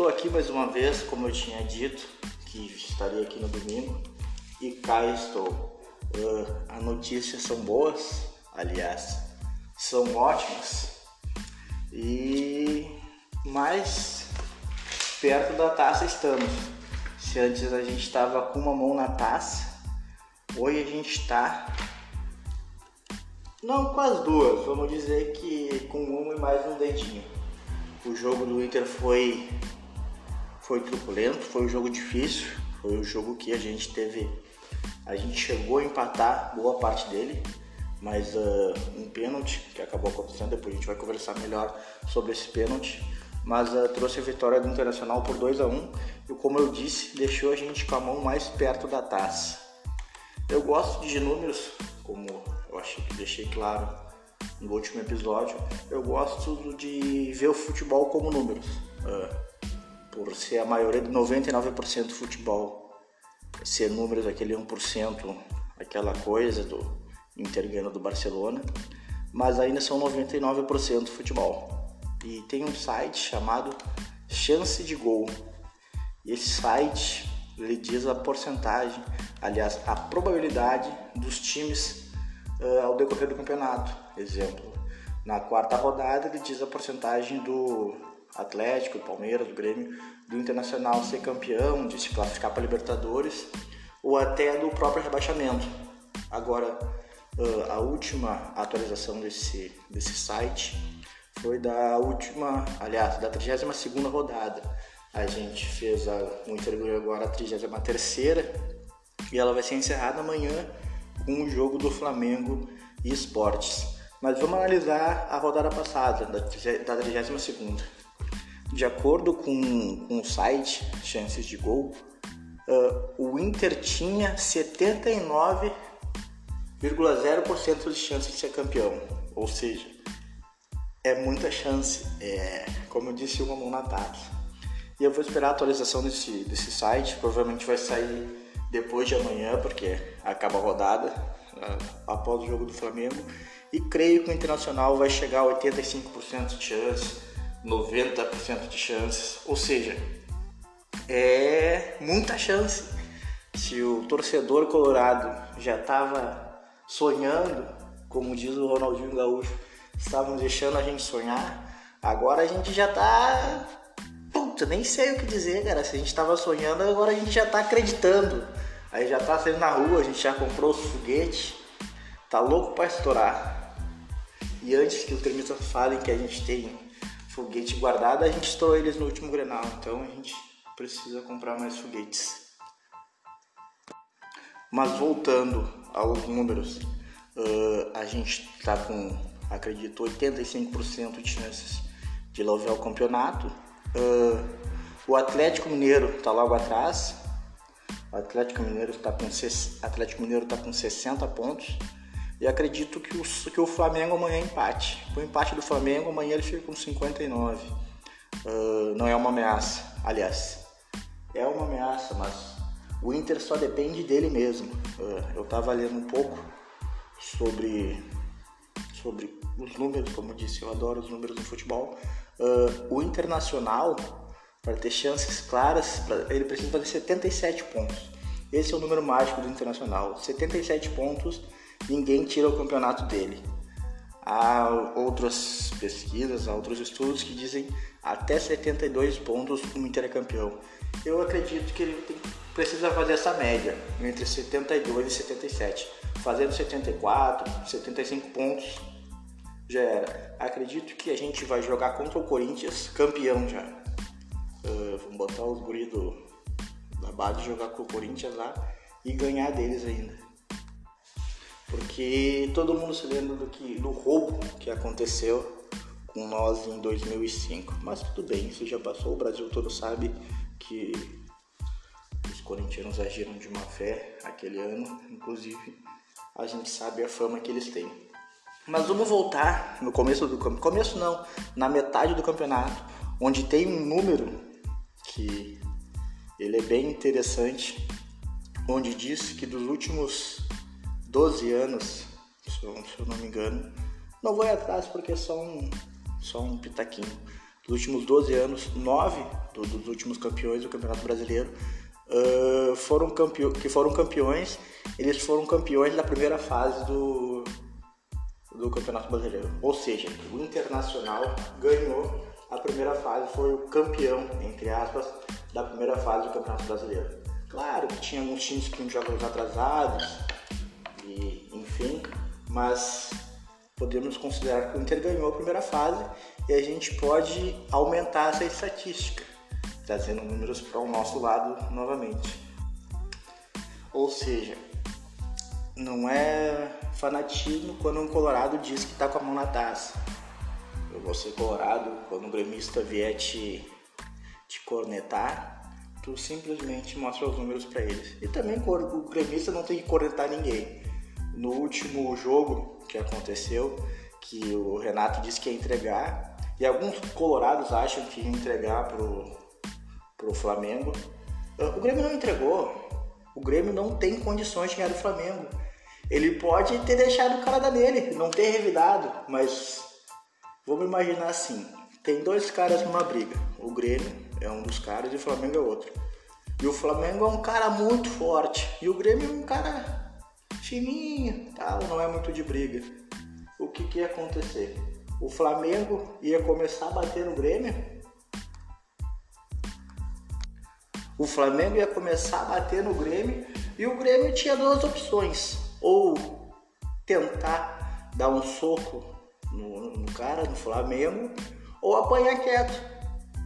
Estou aqui mais uma vez, como eu tinha dito, que estaria aqui no domingo, e cá estou. Uh, as notícias são boas, aliás, são ótimas, e mais perto da taça estamos. Se antes a gente estava com uma mão na taça, hoje a gente está não com as duas, vamos dizer que com uma e mais um dedinho. O jogo do Inter foi foi truculento, foi um jogo difícil, foi um jogo que a gente teve, a gente chegou a empatar boa parte dele, mas uh, um pênalti que acabou acontecendo, depois a gente vai conversar melhor sobre esse pênalti, mas uh, trouxe a vitória do Internacional por 2 a 1 e como eu disse, deixou a gente com a mão mais perto da taça. Eu gosto de números, como eu achei que deixei claro no último episódio, eu gosto de ver o futebol como números. Uh, por ser a maioria de 99% do futebol ser números aquele 1%, aquela coisa do Inter ganhando do Barcelona, mas ainda são 99% futebol. E tem um site chamado Chance de Gol. E esse site ele diz a porcentagem, aliás, a probabilidade dos times uh, ao decorrer do campeonato. Exemplo, na quarta rodada ele diz a porcentagem do Atlético, Palmeiras, do Grêmio, do Internacional ser campeão, de se classificar para Libertadores ou até do próprio rebaixamento. Agora, a última atualização desse, desse site foi da última, aliás, da 32ª rodada. A gente fez a, o Inter agora a 33ª e ela vai ser encerrada amanhã com o jogo do Flamengo e Esportes. Mas vamos analisar a rodada passada, da, da 32ª. De acordo com, com o site Chances de Gol, uh, o Inter tinha 79,0% de chance de ser campeão. Ou seja, é muita chance. É, como eu disse, uma mão na taça. E eu vou esperar a atualização desse, desse site. Provavelmente vai sair depois de amanhã, porque acaba a rodada uh, após o jogo do Flamengo. E creio que o Internacional vai chegar a 85% de chance 90% de chances, ou seja, é muita chance. Se o torcedor colorado já estava sonhando, como diz o Ronaldinho Gaúcho, estavam deixando a gente sonhar, agora a gente já tá. Puta, nem sei o que dizer, cara. Se a gente estava sonhando, agora a gente já tá acreditando. Aí já tá saindo na rua, a gente já comprou os foguetes, tá louco para estourar. E antes que os termistas falem que a gente tem foguete guardado, a gente estourou eles no último Grenal, então a gente precisa comprar mais foguetes. Mas voltando aos números, uh, a gente está com, acredito, 85% de chances de levar o campeonato. Uh, o Atlético Mineiro está logo atrás. O Atlético Mineiro está com, Atlético Mineiro tá com 60 pontos. E acredito que o, que o Flamengo amanhã empate. O empate do Flamengo, amanhã ele fica com 59. Uh, ah, não é uma ameaça. Aliás, é uma ameaça, mas o Inter só depende dele mesmo. Uh, eu estava lendo um pouco sobre, sobre os números, como eu disse, eu adoro os números do futebol. Uh, o Internacional, para ter chances claras, ele precisa fazer 77 pontos. Esse é o número mágico do Internacional. 77 pontos ninguém tira o campeonato dele. Há outras pesquisas, há outros estudos que dizem até 72 pontos o Inter é campeão. Eu acredito que ele tem, precisa fazer essa média entre 72 e 77. Fazendo 74, 75 pontos já era. Acredito que a gente vai jogar contra o Corinthians campeão já. Uh, vamos botar os guris do, da base jogar com o Corinthians lá e ganhar deles ainda porque todo mundo se lembra do, que, do roubo que aconteceu com nós em 2005. Mas tudo bem, isso já passou, o Brasil todo sabe que os corintianos agiram de má fé aquele ano, inclusive a gente sabe a fama que eles têm. Mas vamos voltar no começo do começo não, na metade do campeonato, onde tem um número que ele é bem interessante, onde diz que dos últimos 12 anos, se eu, se eu não me engano. Não vou ir atrás porque é só um, pitaquinho. dos últimos 12 anos, nove do, dos últimos campeões do Campeonato Brasileiro uh, foram campeões, que foram campeões, eles foram campeões da primeira fase do, do Campeonato Brasileiro. Ou seja, o Internacional ganhou a primeira fase, foi o campeão, entre aspas, da primeira fase do Campeonato Brasileiro. Claro que tinha alguns times que tinham jogos atrasados, mas podemos considerar que o Inter ganhou a primeira fase e a gente pode aumentar essa estatística, trazendo números para o nosso lado novamente. Ou seja, não é fanatismo quando um colorado diz que está com a mão na taça. Eu vou ser colorado quando um gremista vier te, te cornetar, tu simplesmente mostra os números para eles. E também o gremista não tem que cornetar ninguém. No último jogo que aconteceu, que o Renato disse que ia entregar, e alguns colorados acham que ia entregar pro, pro Flamengo. Ah, o Grêmio não entregou. O Grêmio não tem condições de ganhar do Flamengo. Ele pode ter deixado o cara da nele, não ter revidado, mas vamos imaginar assim: tem dois caras numa briga. O Grêmio é um dos caras e o Flamengo é outro. E o Flamengo é um cara muito forte. E o Grêmio é um cara fininho, tal, não é muito de briga. O que, que ia acontecer? O Flamengo ia começar a bater no Grêmio. O Flamengo ia começar a bater no Grêmio e o Grêmio tinha duas opções. Ou tentar dar um soco no, no cara, no Flamengo, ou apanhar quieto.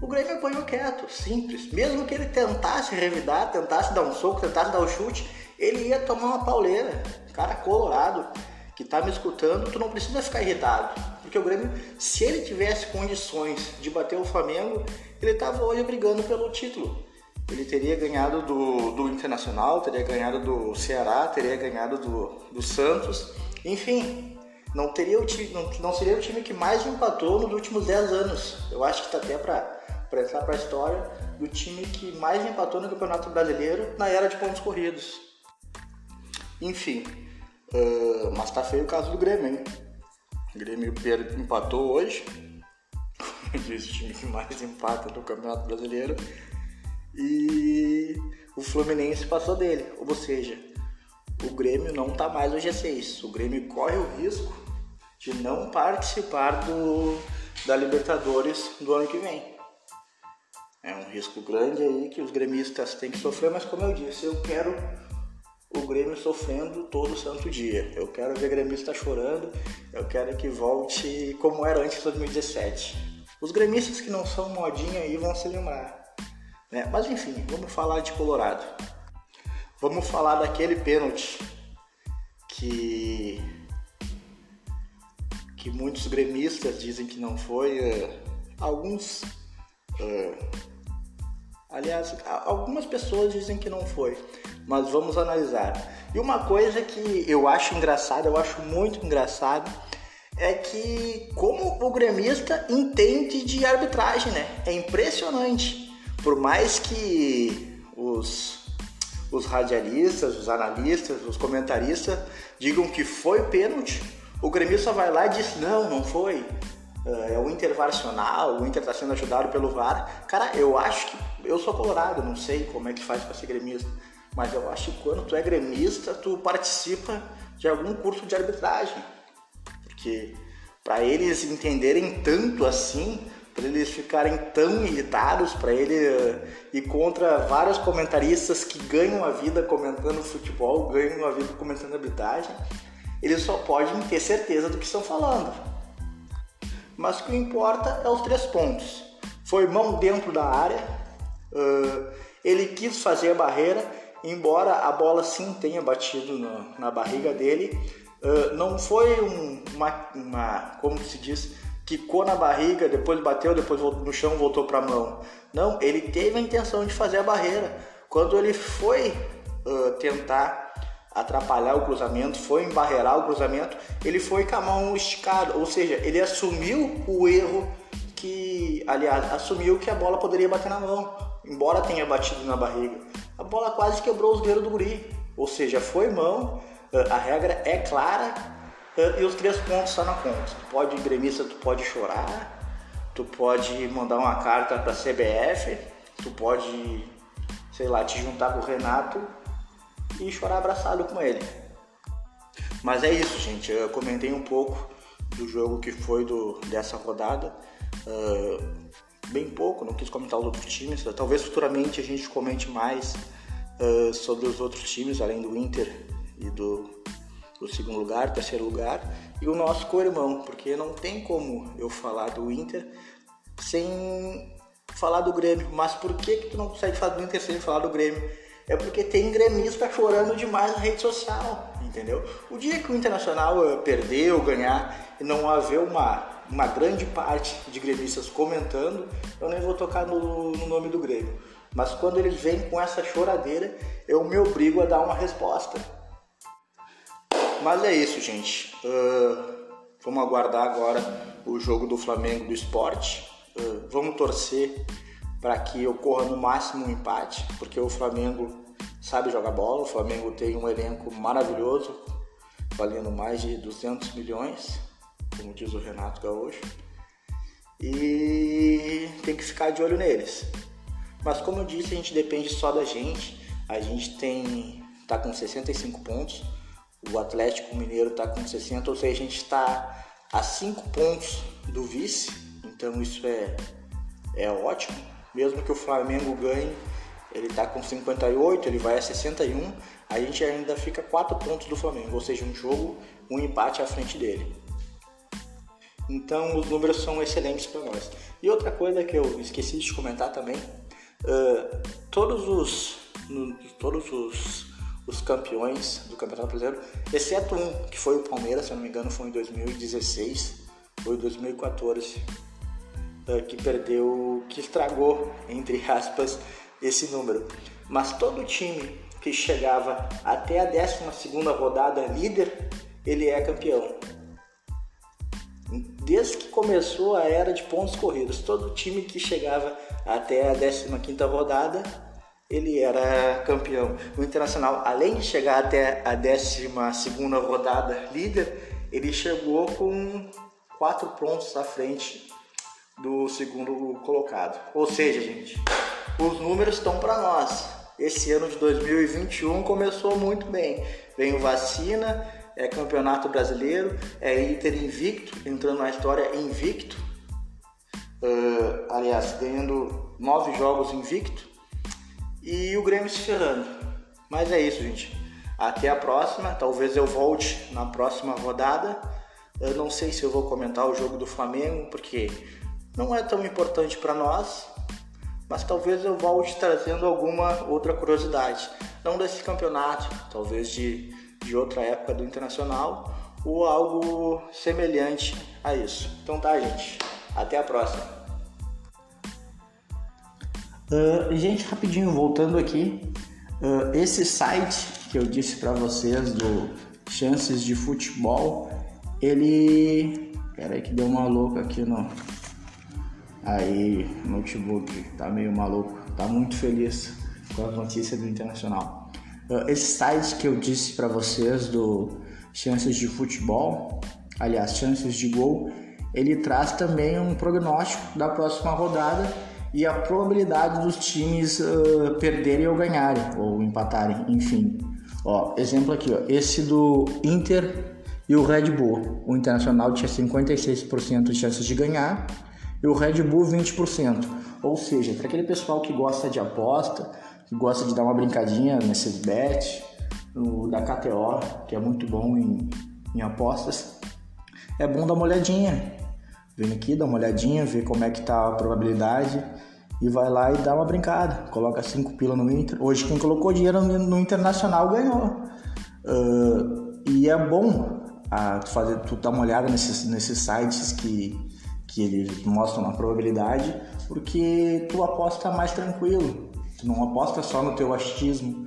O Grêmio apanhou quieto, simples. Mesmo que ele tentasse revidar, tentasse dar um soco, tentasse dar um chute, ele ia tomar uma pauleira. Cara colorado que tá me escutando, tu não precisa ficar irritado. Porque o Grêmio, se ele tivesse condições de bater o Flamengo, ele tava hoje brigando pelo título. Ele teria ganhado do, do Internacional, teria ganhado do Ceará, teria ganhado do, do Santos. Enfim, não, teria o time, não, não seria o time que mais empatou nos últimos 10 anos. Eu acho que está até para entrar para a história do time que mais empatou no Campeonato Brasileiro na era de pontos corridos. Enfim, uh, mas tá feio o caso do Grêmio, hein? O Grêmio empatou hoje, diz o time que mais empata no Campeonato Brasileiro, e o Fluminense passou dele, ou seja, o Grêmio não tá mais no G6. O Grêmio corre o risco de não participar do, da Libertadores do ano que vem. É um risco grande aí que os gremistas têm que sofrer, mas como eu disse, eu quero o Grêmio sofrendo todo santo dia. Eu quero ver gremista chorando, eu quero que volte como era antes de 2017. Os gremistas que não são modinha aí vão se lembrar. Né? Mas enfim, vamos falar de Colorado. Vamos falar daquele pênalti que que muitos gremistas dizem que não foi, uh, alguns, uh, aliás, algumas pessoas dizem que não foi, mas vamos analisar. E uma coisa que eu acho engraçada, eu acho muito engraçado, é que como o gremista entende de arbitragem, né? É impressionante. Por mais que os, os radialistas, os analistas, os comentaristas digam que foi pênalti, o gremista vai lá e diz: não, não foi. Uh, é o Inter o Inter está sendo ajudado pelo VAR. Cara, eu acho que. Eu sou colorado, não sei como é que faz para ser gremista, mas eu acho que quando tu é gremista, tu participa de algum curso de arbitragem. Porque para eles entenderem tanto assim, para eles ficarem tão irritados, para ele uh, ir contra vários comentaristas que ganham a vida comentando futebol, ganham a vida comentando arbitragem, eles só podem ter certeza do que estão falando. Mas o que importa é os três pontos. Foi mão dentro da área, uh, ele quis fazer a barreira, embora a bola sim tenha batido no, na barriga dele, uh, não foi um, uma, uma, como se diz, quicou na barriga, depois bateu, depois no chão voltou para a mão. Não, ele teve a intenção de fazer a barreira. Quando ele foi uh, tentar atrapalhar o cruzamento, foi embarrear o cruzamento, ele foi com a mão esticada, ou seja, ele assumiu o erro que, aliás, assumiu que a bola poderia bater na mão, embora tenha batido na barriga. A bola quase quebrou os dedos do guri, ou seja, foi mão, a regra é clara e os três pontos estão na conta. Tu pode, gremista, tu pode chorar, tu pode mandar uma carta para a CBF, tu pode, sei lá, te juntar com o Renato e chorar abraçado com ele. Mas é isso, gente. Eu comentei um pouco do jogo que foi do, dessa rodada. Uh, bem pouco, não quis comentar os outros times. Talvez futuramente a gente comente mais uh, sobre os outros times, além do Inter e do, do segundo lugar, terceiro lugar, e o nosso co-irmão, porque não tem como eu falar do Inter sem falar do Grêmio. Mas por que, que tu não consegue falar do Inter sem falar do Grêmio? É porque tem gremista chorando demais na rede social, entendeu? O dia que o Internacional perder ou ganhar e não haver uma, uma grande parte de gremistas comentando, eu nem vou tocar no, no nome do Grêmio. Mas quando eles vêm com essa choradeira, eu me obrigo a dar uma resposta. Mas é isso, gente. Uh, vamos aguardar agora o jogo do Flamengo do esporte. Uh, vamos torcer para que ocorra no máximo um empate, porque o Flamengo sabe jogar bola. O Flamengo tem um elenco maravilhoso, valendo mais de 200 milhões, como diz o Renato Gaúcho. E tem que ficar de olho neles. Mas como eu disse, a gente depende só da gente. A gente tem tá com 65 pontos o Atlético Mineiro está com 60, ou seja, a gente está a 5 pontos do vice, então isso é, é ótimo. Mesmo que o Flamengo ganhe, ele está com 58, ele vai a 61, a gente ainda fica 4 pontos do Flamengo, ou seja, um jogo, um empate à frente dele. Então os números são excelentes para nós. E outra coisa que eu esqueci de comentar também, uh, todos os todos os os campeões do Campeonato Brasileiro, exceto um, que foi o Palmeiras, se eu não me engano, foi em 2016 ou 2014, eh, que perdeu, que estragou, entre aspas, esse número. Mas todo time que chegava até a 12 rodada líder, ele é campeão. Desde que começou a era de pontos corridos, todo time que chegava até a 15 rodada ele era campeão. O Internacional, além de chegar até a 12 rodada líder, ele chegou com quatro pontos à frente do segundo colocado. Ou seja, gente, os números estão para nós. Esse ano de 2021 começou muito bem. Veio vacina, é campeonato brasileiro, é Inter invicto, entrando na história invicto. Uh, aliás, ganhando nove jogos invicto e o Grêmio se ferrando. Mas é isso, gente. Até a próxima. Talvez eu volte na próxima rodada. Eu não sei se eu vou comentar o jogo do Flamengo, porque não é tão importante para nós. Mas talvez eu volte trazendo alguma outra curiosidade. Não desse campeonato, talvez de, de outra época do Internacional ou algo semelhante a isso. Então tá, gente. Até a próxima. Uh, gente, rapidinho, voltando aqui, uh, esse site que eu disse para vocês do Chances de Futebol, ele. Peraí que deu uma louca aqui no. Aí, notebook, tá meio maluco, tá muito feliz com as notícias do Internacional. Esse site que eu disse para vocês do Chances de Futebol, aliás, Chances de Gol, ele traz também um prognóstico da próxima rodada e a probabilidade dos times uh, perderem ou ganharem, ou empatarem, enfim. Ó, exemplo aqui, ó, esse do Inter e o Red Bull. O Internacional tinha 56% de chances de ganhar e o Red Bull 20%. Ou seja, para aquele pessoal que gosta de aposta, que gosta de dar uma brincadinha nesses bets, no, da KTO, que é muito bom em, em apostas, é bom dar uma olhadinha. Vem aqui, dá uma olhadinha, vê como é que tá a probabilidade e vai lá e dá uma brincada. Coloca 5 pila no Inter. Hoje quem colocou dinheiro no Internacional ganhou. Uh, e é bom a, tu, fazer, tu dar uma olhada nesses, nesses sites que, que eles mostram a probabilidade, porque tu aposta mais tranquilo. Tu não aposta só no teu achismo,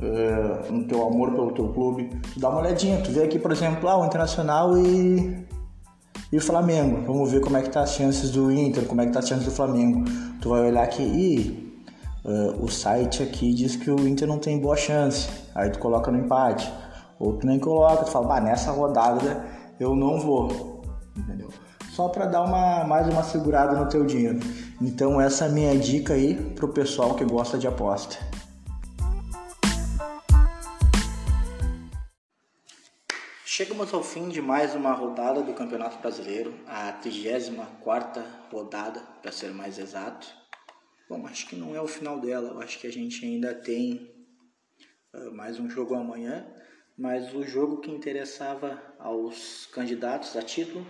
uh, no teu amor pelo teu clube. Tu dá uma olhadinha, tu vê aqui, por exemplo, ah, o Internacional e e o Flamengo, vamos ver como é que tá as chances do Inter, como é que tá as chances do Flamengo. Tu vai olhar aqui e uh, o site aqui diz que o Inter não tem boa chance. Aí tu coloca no empate. Ou tu nem coloca, tu fala, bah, nessa rodada eu não vou. Entendeu? só para dar uma mais uma segurada no teu dinheiro. Então essa é a minha dica aí pro pessoal que gosta de aposta. Chegamos ao fim de mais uma rodada do Campeonato Brasileiro, a 34 rodada, para ser mais exato. Bom, acho que não é o final dela, eu acho que a gente ainda tem uh, mais um jogo amanhã, mas o jogo que interessava aos candidatos a título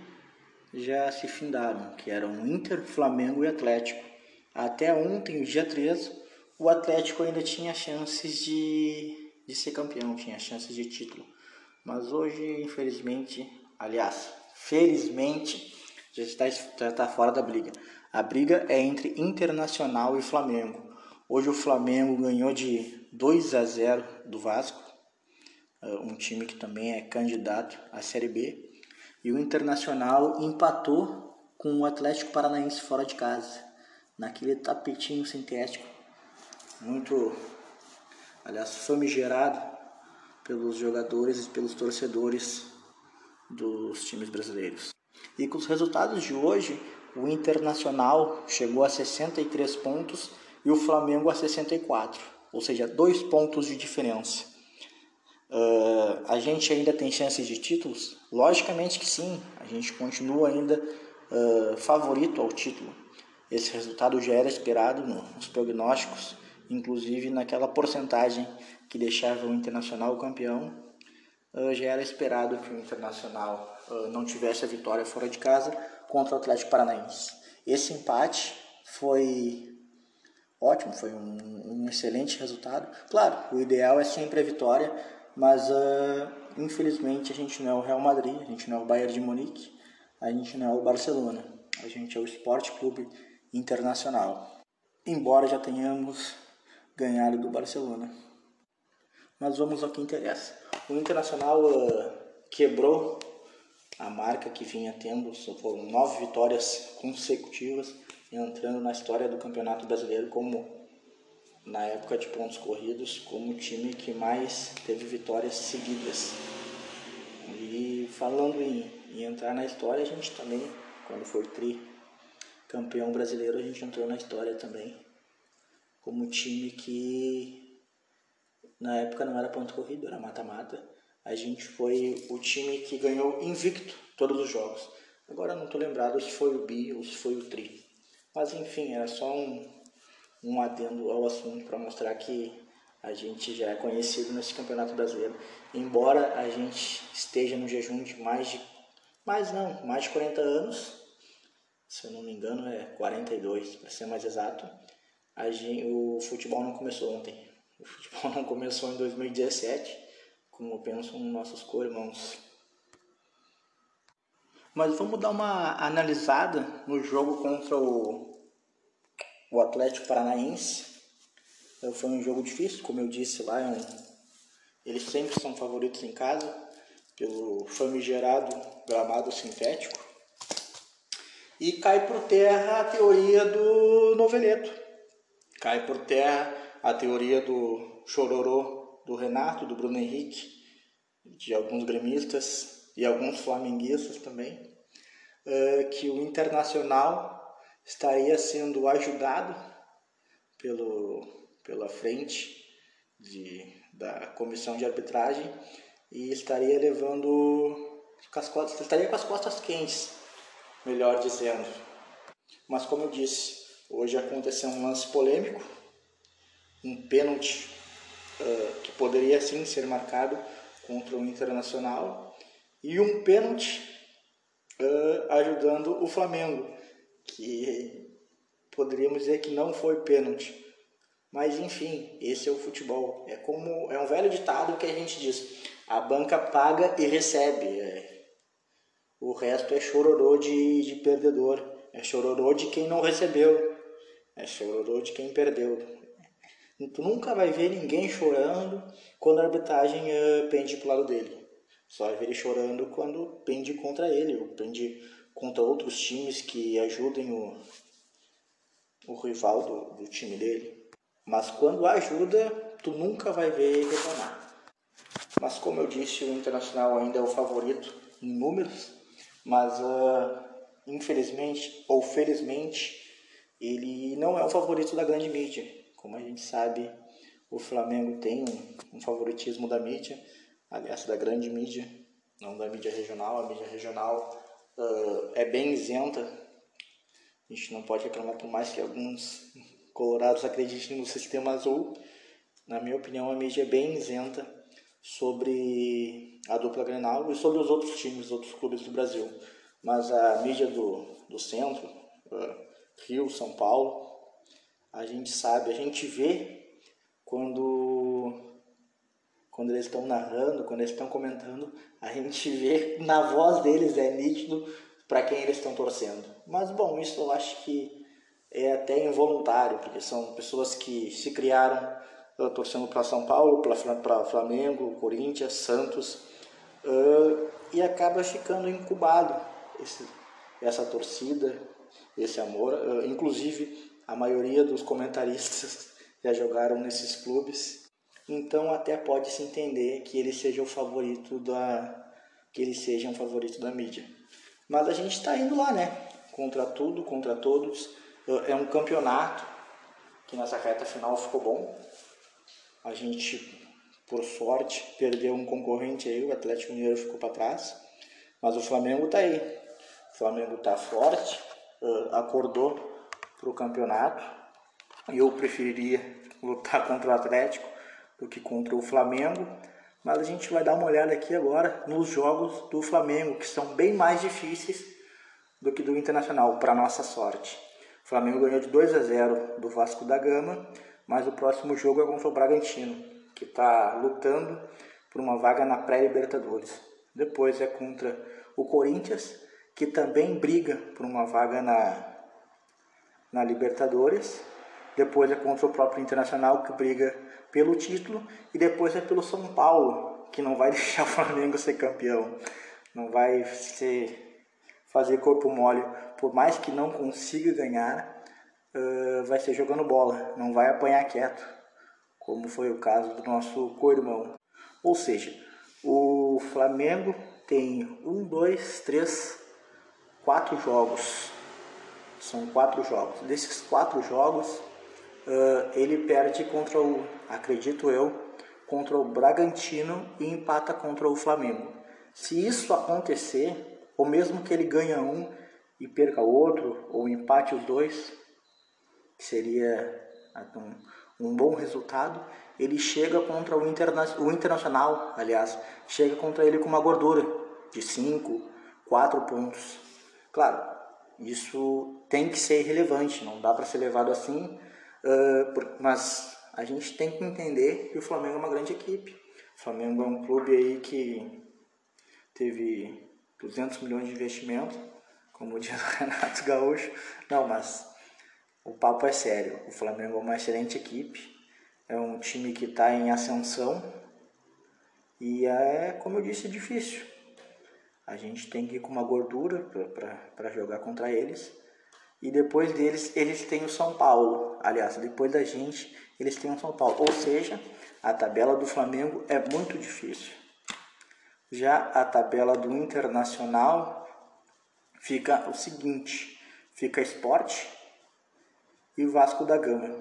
já se findaram, que eram Inter, Flamengo e Atlético. Até ontem, dia 13, o Atlético ainda tinha chances de, de ser campeão, tinha chances de título. Mas hoje, infelizmente, aliás, felizmente, já está, já está fora da briga. A briga é entre Internacional e Flamengo. Hoje o Flamengo ganhou de 2 a 0 do Vasco, eh, um time que também é candidato à Série B. E o Internacional empatou com o Atlético Paranaense fora de casa, naquele tapetinho sintético, muito, aliás, famigerado pelos jogadores e pelos torcedores dos times brasileiros. E com os resultados de hoje, o Internacional chegou a 63 pontos e o Flamengo a 64, ou seja, dois pontos de diferença. Uh, a gente ainda tem chances de títulos? Logicamente que sim, a gente continua ainda uh, favorito ao título. Esse resultado já era esperado nos prognósticos, inclusive naquela porcentagem que deixava o Internacional campeão, uh, já era esperado que o Internacional não tivesse a vitória fora de casa contra o Atlético Paranaense. Esse empate foi ótimo, foi um, um excelente resultado. Claro, o ideal é sempre a vitória, mas uh, infelizmente a gente não é o Real Madrid, a gente não é o Bayern de Munique, a gente não é o Barcelona, a gente é o Esporte Clube Internacional. Embora já tenhamos ganhado do Barcelona. Mas vamos ao que interessa. O Internacional uh, quebrou a marca que vinha tendo, foram nove vitórias consecutivas, entrando na história do Campeonato Brasileiro como, na época de pontos corridos, como o time que mais teve vitórias seguidas. E falando em, em entrar na história, a gente também, quando foi tri campeão brasileiro, a gente entrou na história também como time que na época não era ponto corrido, era mata-mata. A gente foi o time que ganhou invicto todos os jogos. Agora não estou lembrado se foi o Bi ou se foi o Tri. Mas enfim, era só um, um adendo ao assunto para mostrar que a gente já é conhecido nesse campeonato brasileiro. Embora a gente esteja no jejum de mais de. Mais não, mais de 40 anos, se eu não me engano é 42 para ser mais exato, gente, o futebol não começou ontem. O futebol não começou em 2017, como pensam nossos co-irmãos. Mas vamos dar uma analisada no jogo contra o, o Atlético Paranaense. Foi um jogo difícil, como eu disse lá, é um, eles sempre são favoritos em casa, pelo famigerado gramado sintético. E cai por terra a teoria do noveleto. Cai por terra a teoria do chororô do Renato, do Bruno Henrique, de alguns gremistas e alguns flamenguistas também, eh, que o Internacional estaria sendo ajudado pelo, pela frente de, da comissão de arbitragem e estaria levando as costas, estaria com as costas quentes, melhor dizendo. Mas como eu disse, hoje aconteceu um lance polêmico um pênalti uh, que poderia sim ser marcado contra o Internacional e um pênalti uh, ajudando o Flamengo, que poderíamos dizer que não foi pênalti. Mas enfim, esse é o futebol. É como é um velho ditado que a gente diz: a banca paga e recebe. É, o resto é chororô de, de perdedor. É chororô de quem não recebeu. É chororô de quem perdeu. Tu nunca vai ver ninguém chorando quando a arbitragem uh, pende pro lado dele. Só vai ver ele chorando quando pende contra ele, ou pende contra outros times que ajudem o, o rival do, do time dele. Mas quando ajuda, tu nunca vai ver ele reclamar. Mas como eu disse, o Internacional ainda é o favorito em números, mas uh, infelizmente ou felizmente, ele não é o favorito da grande mídia. Como a gente sabe, o Flamengo tem um, um favoritismo da mídia, aliás, da grande mídia, não da mídia regional. A mídia regional uh, é bem isenta. A gente não pode reclamar por mais que alguns colorados acreditem no sistema azul. Na minha opinião, a mídia é bem isenta sobre a dupla Grenal e sobre os outros times, os outros clubes do Brasil. Mas a mídia do, do centro, uh, Rio, São Paulo, a gente sabe, a gente vê quando quando eles estão narrando, quando eles estão comentando, a gente vê na voz deles é nítido para quem eles estão torcendo. Mas bom, isso eu acho que é até involuntário, porque são pessoas que se criaram uh, torcendo para São Paulo, para Flamengo, Corinthians, Santos, uh, e acaba ficando incubado esse, essa torcida, esse amor. Uh, inclusive, a maioria dos comentaristas já jogaram nesses clubes, então até pode se entender que ele seja o favorito da que ele seja um favorito da mídia. Mas a gente está indo lá, né? Contra tudo, contra todos. É um campeonato que nessa reta final ficou bom. A gente, por sorte, perdeu um concorrente aí, o Atlético Mineiro ficou para trás. Mas o Flamengo está aí. O Flamengo está forte, acordou para o campeonato. Eu preferiria lutar contra o Atlético do que contra o Flamengo. Mas a gente vai dar uma olhada aqui agora nos jogos do Flamengo, que são bem mais difíceis do que do Internacional, para nossa sorte. O Flamengo ganhou de 2 a 0 do Vasco da Gama, mas o próximo jogo é contra o Bragantino, que está lutando por uma vaga na pré-Libertadores. Depois é contra o Corinthians, que também briga por uma vaga na, na Libertadores. Depois é contra o próprio Internacional, que briga pelo título. E depois é pelo São Paulo, que não vai deixar o Flamengo ser campeão. Não vai ser, fazer corpo mole. Por mais que não consiga ganhar, uh, vai ser jogando bola. Não vai apanhar quieto, como foi o caso do nosso co-irmão. Ou seja, o Flamengo tem um, dois, três, quatro jogos. São quatro jogos. Desses quatro jogos, uh, ele perde contra o, acredito eu, contra o Bragantino e empata contra o Flamengo. Se isso acontecer, ou mesmo que ele ganhe um e perca o outro, ou empate os dois, que seria um, um bom resultado, ele chega contra o, interna o Internacional, aliás, chega contra ele com uma gordura de 5, 4 pontos. Claro, isso tem que ser relevante, não dá para ser levado assim, uh, mas a gente tem que entender que o Flamengo é uma grande equipe. O Flamengo é um clube aí que teve 200 milhões de investimento, como diz o Renato Gaúcho. Não, mas o papo é sério. O Flamengo é uma excelente equipe, é um time que está em ascensão e é, como eu disse, difícil a gente tem que ir com uma gordura para jogar contra eles. E depois deles, eles têm o São Paulo. Aliás, depois da gente, eles têm o São Paulo. Ou seja, a tabela do Flamengo é muito difícil. Já a tabela do Internacional fica o seguinte: fica Esporte e Vasco da Gama.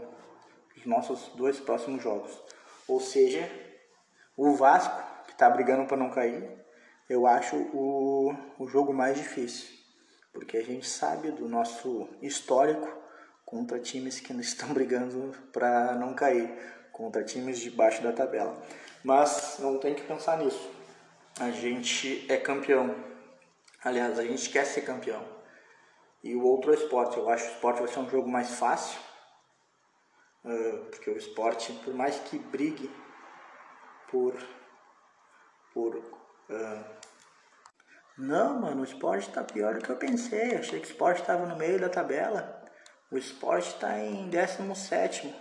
Os nossos dois próximos jogos. Ou seja, o Vasco, que está brigando para não cair, eu acho o, o jogo mais difícil, porque a gente sabe do nosso histórico contra times que estão brigando para não cair, contra times debaixo da tabela. Mas não tem que pensar nisso. A gente é campeão. Aliás, a gente quer ser campeão. E o outro é esporte. Eu acho que o esporte vai ser um jogo mais fácil. porque o esporte, por mais que brigue por, por uh, não, mano, o esporte tá pior do que eu pensei. Achei que o esporte estava no meio da tabela. O esporte está em 17,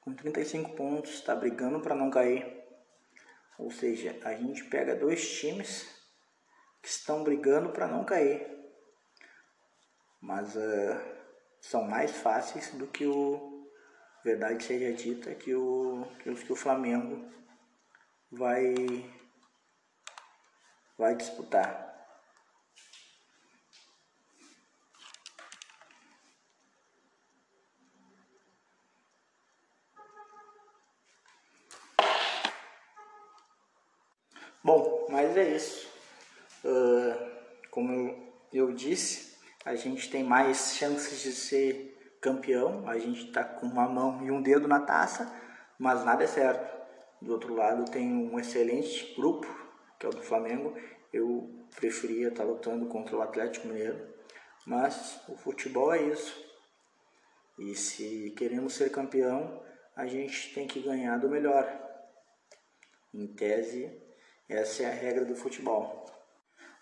com 35 pontos, está brigando para não cair. Ou seja, a gente pega dois times que estão brigando para não cair. Mas uh, são mais fáceis do que o. Verdade seja dita, que o, que o, que o Flamengo vai, vai disputar. Mas é isso. Uh, como eu, eu disse, a gente tem mais chances de ser campeão. A gente está com uma mão e um dedo na taça, mas nada é certo. Do outro lado tem um excelente grupo, que é o do Flamengo. Eu preferia estar tá lutando contra o Atlético Mineiro, mas o futebol é isso. E se queremos ser campeão, a gente tem que ganhar do melhor. Em tese, essa é a regra do futebol.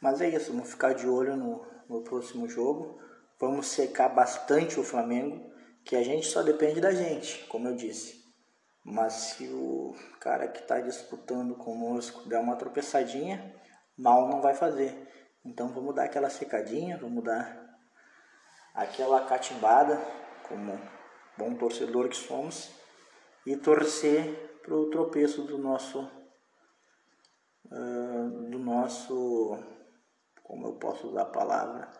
Mas é isso, vamos ficar de olho no, no próximo jogo. Vamos secar bastante o Flamengo, que a gente só depende da gente, como eu disse. Mas se o cara que está disputando conosco der uma tropeçadinha, mal não vai fazer. Então vamos dar aquela secadinha, vamos dar aquela catimbada, como bom torcedor que somos, e torcer para o tropeço do nosso do nosso como eu posso usar a palavra?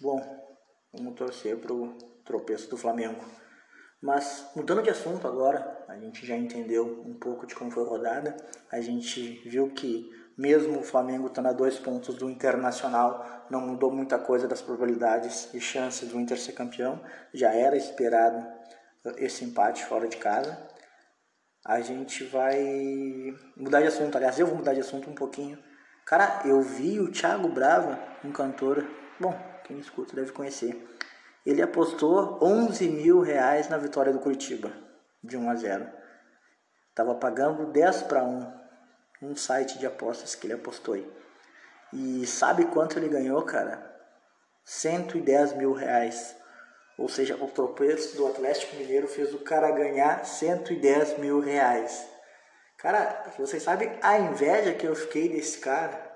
Bom vamos torcer para o tropeço do Flamengo. Mas mudando de assunto agora a gente já entendeu um pouco de como foi a rodada. A gente viu que mesmo o Flamengo estando a dois pontos do Internacional, não mudou muita coisa das probabilidades e chances do Inter ser campeão. Já era esperado esse empate fora de casa a gente vai mudar de assunto. Aliás, eu vou mudar de assunto um pouquinho. Cara, eu vi o Thiago Brava, um cantor, bom, quem escuta deve conhecer. Ele apostou 11 mil reais na vitória do Curitiba, de 1 a 0. Tava pagando 10 para 1, um site de apostas que ele apostou aí. E sabe quanto ele ganhou, cara? 110 mil reais. Ou seja, o tropeço do Atlético Mineiro fez o cara ganhar 110 mil reais. Cara, vocês sabem a inveja que eu fiquei desse cara?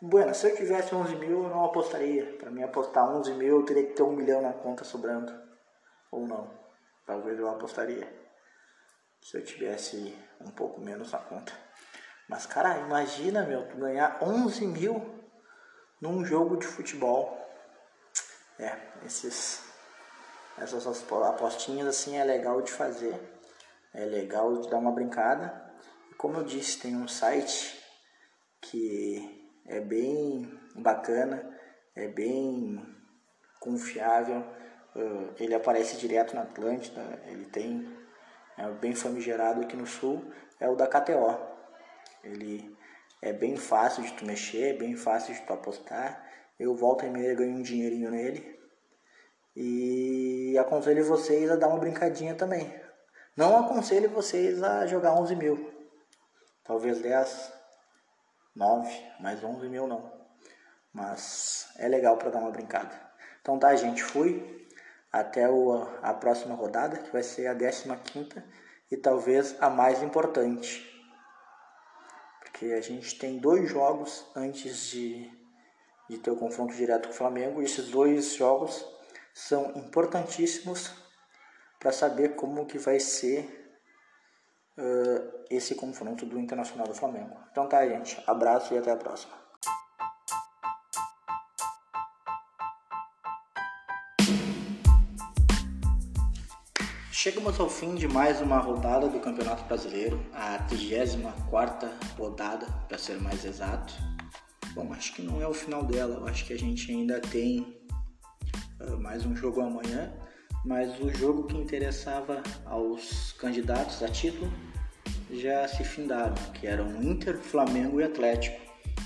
Bueno, se eu tivesse 11 mil, eu não apostaria. Para mim, apostar 11 mil, eu teria que ter um milhão na conta sobrando. Ou não. Talvez eu apostaria. Se eu tivesse um pouco menos na conta. Mas, cara, imagina, meu, tu ganhar 11 mil num jogo de futebol. É, esses essas apostinhas assim é legal de fazer, é legal de dar uma brincada. Como eu disse, tem um site que é bem bacana, é bem confiável. Uh, ele aparece direto na Atlântida, ele tem é bem famigerado aqui no sul, é o da KTO. Ele é bem fácil de tu mexer, é bem fácil de tu apostar. Eu volto e meia ganho um dinheirinho nele. E aconselho vocês a dar uma brincadinha também. Não aconselho vocês a jogar 11 mil. Talvez 10, 9, mas 11 mil não. Mas é legal para dar uma brincada. Então tá, gente. Fui. Até o, a próxima rodada, que vai ser a 15 e talvez a mais importante. Porque a gente tem dois jogos antes de, de ter o confronto direto com o Flamengo. E esses dois jogos são importantíssimos para saber como que vai ser uh, esse confronto do Internacional do Flamengo. Então tá, gente. Abraço e até a próxima. Chegamos ao fim de mais uma rodada do Campeonato Brasileiro, a 34 rodada, para ser mais exato. Bom, acho que não é o final dela, acho que a gente ainda tem mais um jogo amanhã, mas o jogo que interessava aos candidatos a título já se findaram, que eram Inter, Flamengo e Atlético.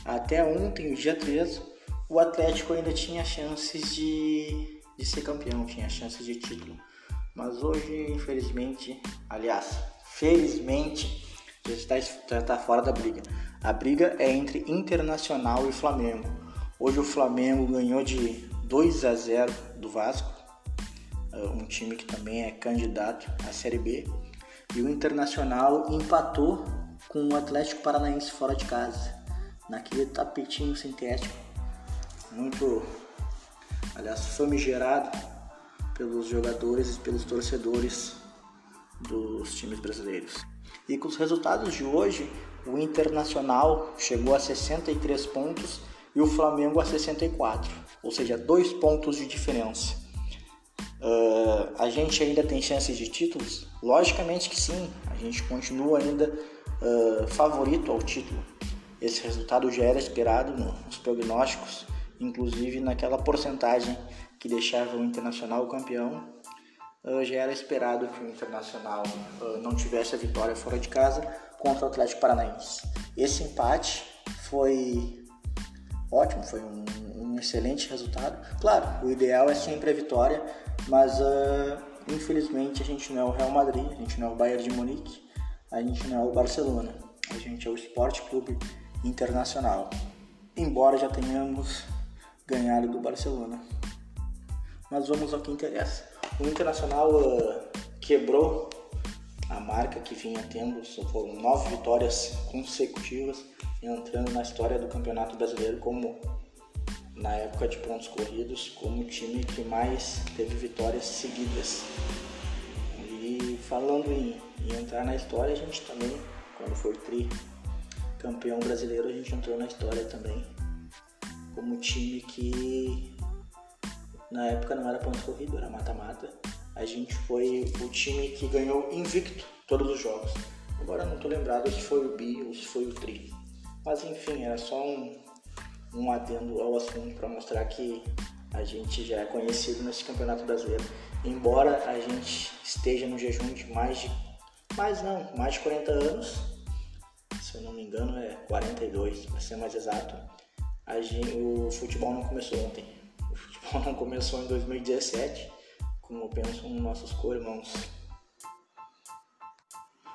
Até ontem, dia 13, o Atlético ainda tinha chances de, de ser campeão, tinha chances de título. Mas hoje, infelizmente, aliás, felizmente, já está, já está fora da briga. A briga é entre Internacional e Flamengo. Hoje o Flamengo ganhou de 2 a 0 do Vasco, eh, um time que também é candidato à Série B. E o Internacional empatou com o Atlético Paranaense fora de casa, naquele tapetinho sintético, muito, aliás, famigerado pelos jogadores e pelos torcedores dos times brasileiros. E com os resultados de hoje, o Internacional chegou a 63 pontos e o Flamengo a 64 ou seja, dois pontos de diferença. Uh, a gente ainda tem chances de títulos? Logicamente que sim, a gente continua ainda uh, favorito ao título. esse resultado já era esperado nos prognósticos, inclusive naquela porcentagem que deixava o Internacional campeão. Uh, já era esperado que o Internacional não tivesse a vitória fora de casa contra o Atlético Paranaense. Esse empate foi ótimo, foi um excelente resultado. Claro, o ideal é sempre a vitória, mas uh, infelizmente a gente não é o Real Madrid, a gente não é o Bayern de Munique, a gente não é o Barcelona, a gente é o Esporte Clube Internacional. Embora já tenhamos ganhado do Barcelona. Mas vamos ao que interessa. O Internacional uh, quebrou a marca que vinha tendo, foram nove vitórias consecutivas, entrando na história do Campeonato Brasileiro como na época de pontos corridos, como o time que mais teve vitórias seguidas. E falando em, em entrar na história, a gente também, quando foi tri campeão brasileiro, a gente entrou na história também como time que na época não era ponto corrido, era mata-mata. A gente foi o time que ganhou invicto todos os jogos. Agora não tô lembrado se foi o Bi ou se foi o Tri. Mas enfim, era só um, um adendo ao assunto para mostrar que a gente já é conhecido nesse campeonato brasileiro. Embora a gente esteja no jejum de mais de. Mais não, mais de 40 anos. Se eu não me engano é 42, para ser mais exato. Gente, o futebol não começou ontem. O futebol não começou em 2017, como pensam nossos co-irmãos.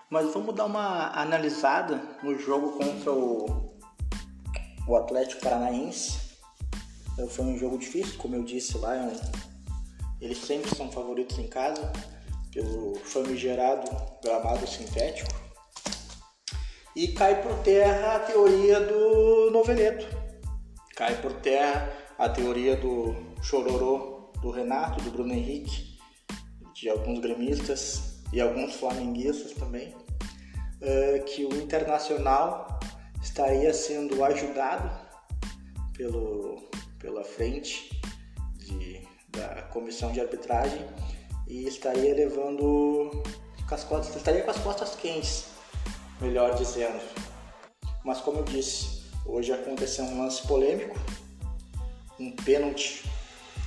Mas vamos dar uma analisada no jogo contra o, o Atlético Paranaense. Foi um jogo difícil, como eu disse lá, é um, eles sempre são favoritos em casa, pelo famigerado gramado sintético. E cai por terra a teoria do noveleto cai por terra a teoria do chororô do Renato, do Bruno Henrique, de alguns gremistas e alguns flamenguistas também, uh, que o Internacional estaria sendo ajudado pelo, pela frente de, da comissão de arbitragem e estaria levando as costas, estaria com as costas quentes, melhor dizendo. Mas como eu disse, Hoje aconteceu um lance polêmico, um pênalti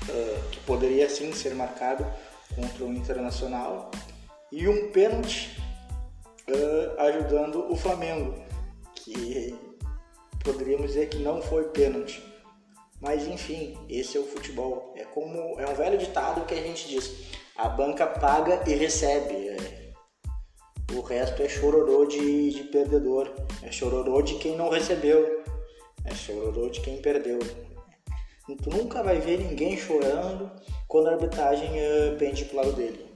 uh, que poderia sim ser marcado contra o Internacional e um pênalti uh, ajudando o Flamengo, que poderíamos dizer que não foi pênalti. Mas enfim, esse é o futebol. É como é um velho ditado que a gente diz: a banca paga e recebe. É, o resto é chororô de, de perdedor, é chororô de quem não recebeu. É chororô de quem perdeu. Tu nunca vai ver ninguém chorando quando a arbitragem uh, pende pro lado dele.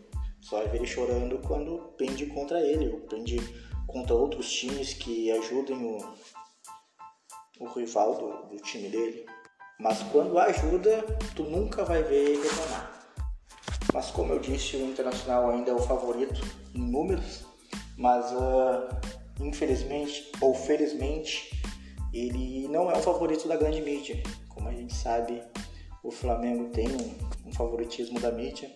Só vai ver ele chorando quando pende contra ele, ou pende contra outros times que ajudem o, o rival do, do time dele. Mas quando ajuda, tu nunca vai ver ele reclamar. Mas como eu disse, o Internacional ainda é o favorito em números, mas uh, infelizmente ou felizmente ele não é o favorito da grande mídia. Como a gente sabe, o Flamengo tem um, um favoritismo da mídia,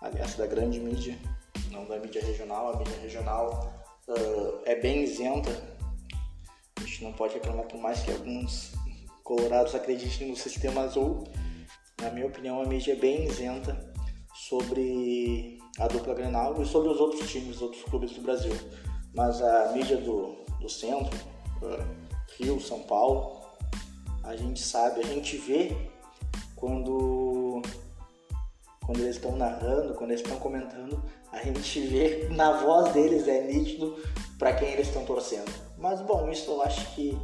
aliás, da grande mídia, não da mídia regional. A mídia regional uh, é bem isenta. A gente não pode reclamar por mais que alguns colorados acreditem no sistema azul. Na minha opinião, a mídia é bem isenta sobre a dupla Grenal e sobre os outros times, os outros clubes do Brasil. Mas a mídia do, do centro, uh, Rio, São Paulo, a gente sabe, a gente vê quando, quando eles estão narrando, quando eles estão comentando, a gente vê na voz deles, é nítido para quem eles estão torcendo. Mas bom, isso eu acho que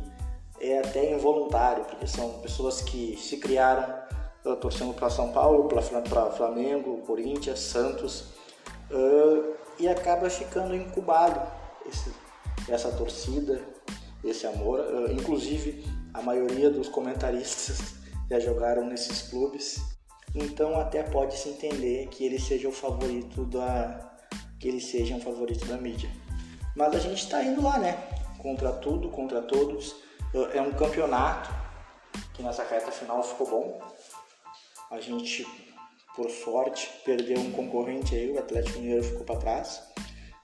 é até involuntário, porque são pessoas que se criaram uh, torcendo para São Paulo, para Flamengo, Corinthians, Santos, uh, e acaba ficando incubado esse, essa torcida, esse amor. Uh, inclusive, a maioria dos comentaristas já jogaram nesses clubes, então até pode se entender que ele seja o favorito da que ele seja um favorito da mídia. Mas a gente está indo lá, né? Contra tudo, contra todos. É um campeonato que nessa reta final ficou bom. A gente, por sorte, perdeu um concorrente aí, o Atlético Mineiro ficou para trás.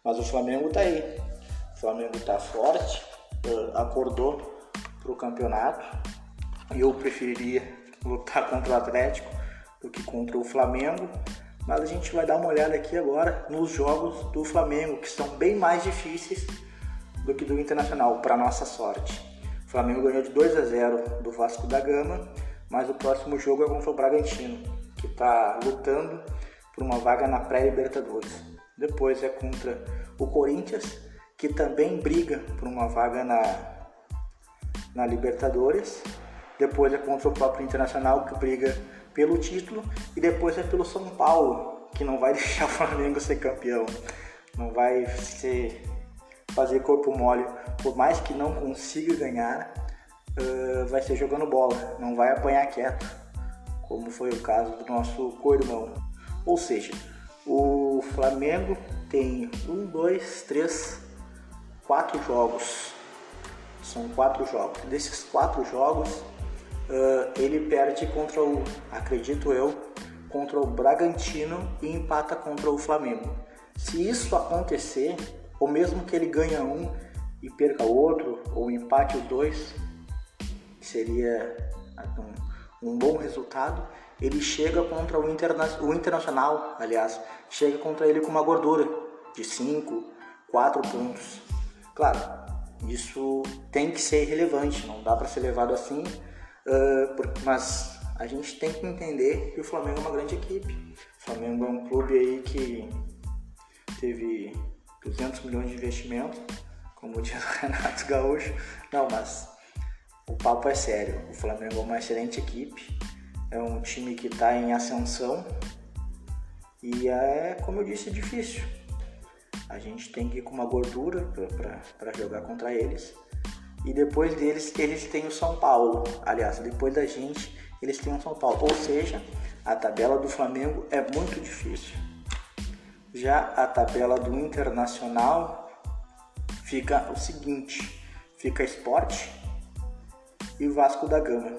Mas o Flamengo tá aí. O Flamengo tá forte, uh, acordou para o campeonato. Eu preferiria lutar contra o Atlético do que contra o Flamengo, mas a gente vai dar uma olhada aqui agora nos jogos do Flamengo, que são bem mais difíceis do que do Internacional, para nossa sorte. O Flamengo ganhou de 2 a 0 do Vasco da Gama, mas o próximo jogo é contra o Bragantino, que está lutando por uma vaga na pré-Libertadores. Depois é contra o Corinthians, que também briga por uma vaga na, na Libertadores. Depois é contra o próprio Internacional, que briga pelo título. E depois é pelo São Paulo, que não vai deixar o Flamengo ser campeão. Não vai ser fazer corpo mole, por mais que não consiga ganhar, uh, vai ser jogando bola, não vai apanhar quieto, como foi o caso do nosso co-irmão. Ou seja, o Flamengo tem um, dois, três, quatro jogos. São quatro jogos. Desses quatro jogos, uh, ele perde contra o, acredito eu, contra o Bragantino e empata contra o Flamengo. Se isso acontecer, ou mesmo que ele ganhe um e perca outro, ou empate os dois, seria um, um bom resultado ele chega contra o, interna o Internacional, aliás, chega contra ele com uma gordura de 5, 4 pontos. Claro, isso tem que ser relevante, não dá para ser levado assim, mas a gente tem que entender que o Flamengo é uma grande equipe. O Flamengo é um clube aí que teve 200 milhões de investimento, como diz o Renato Gaúcho. Não, mas o papo é sério. O Flamengo é uma excelente equipe é um time que está em ascensão e é, como eu disse, difícil. A gente tem que ir com uma gordura para jogar contra eles. E depois deles, eles têm o São Paulo. Aliás, depois da gente, eles têm o São Paulo. Ou seja, a tabela do Flamengo é muito difícil. Já a tabela do Internacional fica o seguinte: fica Esporte e Vasco da Gama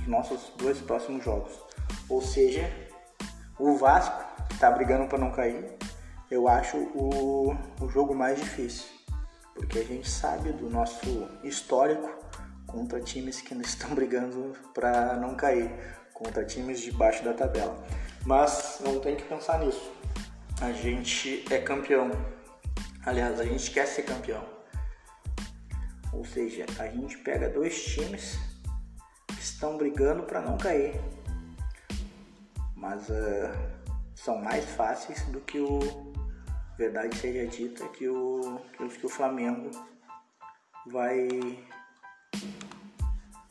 os nossos dois próximos jogos. Ou seja, o Vasco está brigando para não cair. Eu acho o, o jogo mais difícil, porque a gente sabe do nosso histórico contra times que estão brigando para não cair, contra times de baixo da tabela. Mas não tem que pensar nisso. A gente é campeão. Aliás, a gente quer ser campeão. Ou seja, a gente pega dois times estão brigando para não cair. Mas uh, são mais fáceis do que o, verdade seja dita, que o, que o Flamengo vai,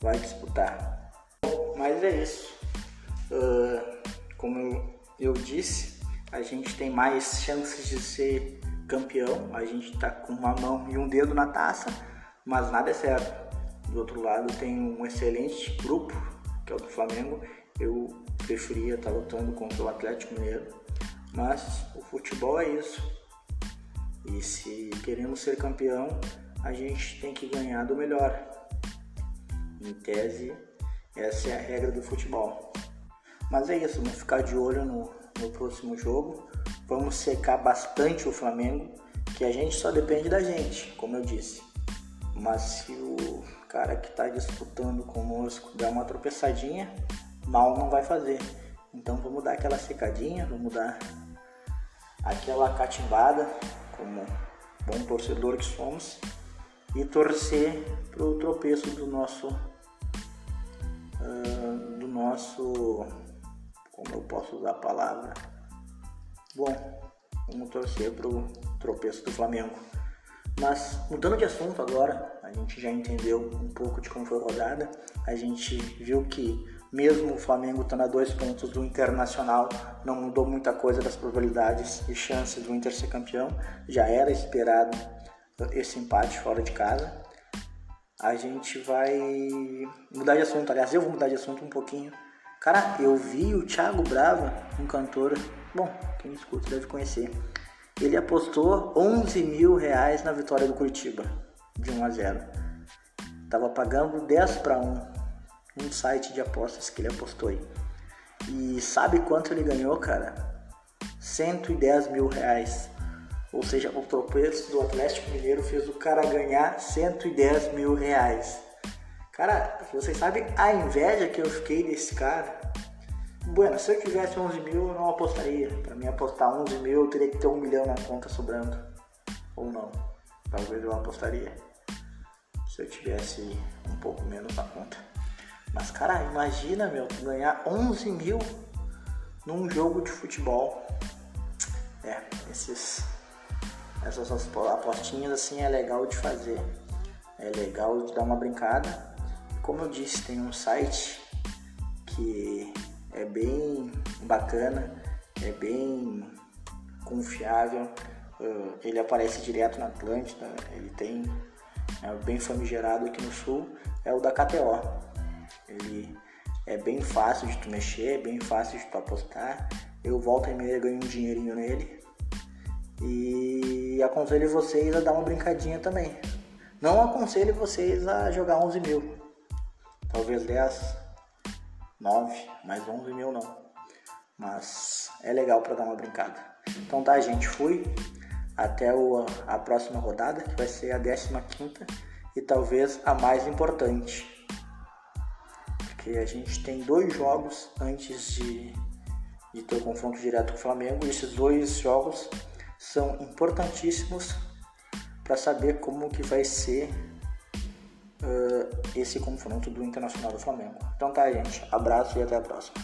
vai disputar. Mas é isso. Uh, como eu, eu disse, a gente tem mais chances de ser campeão. A gente está com uma mão e um dedo na taça, mas nada é certo. Do outro lado tem um excelente grupo, que é o do Flamengo. Eu preferia estar lutando contra o Atlético Mineiro, mas o futebol é isso. E se queremos ser campeão, a gente tem que ganhar do melhor. Em tese, essa é a regra do futebol. Mas é isso, vamos ficar de olho no, no próximo jogo. Vamos secar bastante o Flamengo, que a gente só depende da gente, como eu disse. Mas se o cara que está disputando conosco der uma tropeçadinha, mal não vai fazer. Então vamos dar aquela secadinha, vamos dar aquela catimbada, como bom torcedor que somos, e torcer para o tropeço do nosso uh, do nosso como eu posso usar a palavra bom vamos torcer para o tropeço do Flamengo mas mudando de assunto agora, a gente já entendeu um pouco de como foi a rodada. A gente viu que mesmo o Flamengo estando a dois pontos do Internacional, não mudou muita coisa das probabilidades e chances do Inter ser campeão. Já era esperado esse empate fora de casa. A gente vai mudar de assunto, aliás, eu vou mudar de assunto um pouquinho. Cara, eu vi o Thiago Brava, um cantor, bom, quem escuta deve conhecer ele apostou 11 mil reais na vitória do Curitiba, de 1 a 0. Tava pagando 10 para 1, um site de apostas que ele apostou aí. E sabe quanto ele ganhou, cara? 110 mil reais. Ou seja, o tropeço do Atlético Mineiro fez o cara ganhar 110 mil reais. Cara, vocês sabem a inveja que eu fiquei desse cara? Bueno, se eu tivesse 11 mil, eu não apostaria. Pra mim apostar 11 mil, eu teria que ter um milhão na conta sobrando. Ou não. Talvez eu apostaria. Se eu tivesse um pouco menos na conta. Mas, cara, imagina, meu, ganhar 11 mil num jogo de futebol. É, esses, essas apostinhas assim é legal de fazer. É legal de dar uma brincada como eu disse, tem um site que é bem bacana, é bem confiável, uh, ele aparece direto na Atlântida, ele tem é bem famigerado aqui no sul, é o da KTO. Ele é bem fácil de tu mexer, é bem fácil de tu apostar. Eu volto e meia ganho um dinheirinho nele. E aconselho vocês a dar uma brincadinha também. Não aconselho vocês a jogar 11 mil talvez 10, 9, mais 11 mil não. Mas é legal para dar uma brincada. Então tá, gente, fui até o, a próxima rodada, que vai ser a 15 e talvez a mais importante. Porque a gente tem dois jogos antes de, de ter o confronto direto com o Flamengo, e esses dois jogos são importantíssimos para saber como que vai ser uh, esse confronto do Internacional do Flamengo. Então tá, gente. Abraço e até a próxima.